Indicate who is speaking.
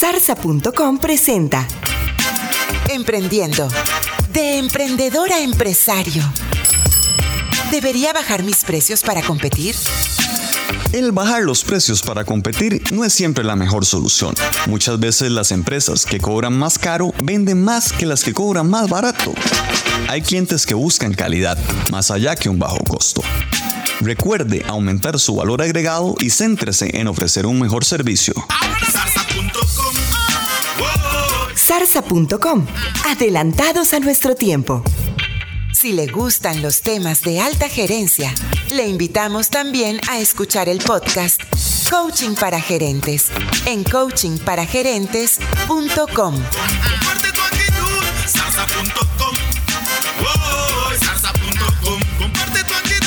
Speaker 1: Zarza.com presenta Emprendiendo. De emprendedor a empresario. ¿Debería bajar mis precios para competir?
Speaker 2: El bajar los precios para competir no es siempre la mejor solución. Muchas veces las empresas que cobran más caro venden más que las que cobran más barato. Hay clientes que buscan calidad, más allá que un bajo costo. Recuerde aumentar su valor agregado y céntrese en ofrecer un mejor servicio.
Speaker 1: Adelantados a nuestro tiempo. Si le gustan los temas de alta gerencia, le invitamos también a escuchar el podcast Coaching para Gerentes en coachingparagerentes.com.
Speaker 3: Comparte tu. Comparte tu actitud.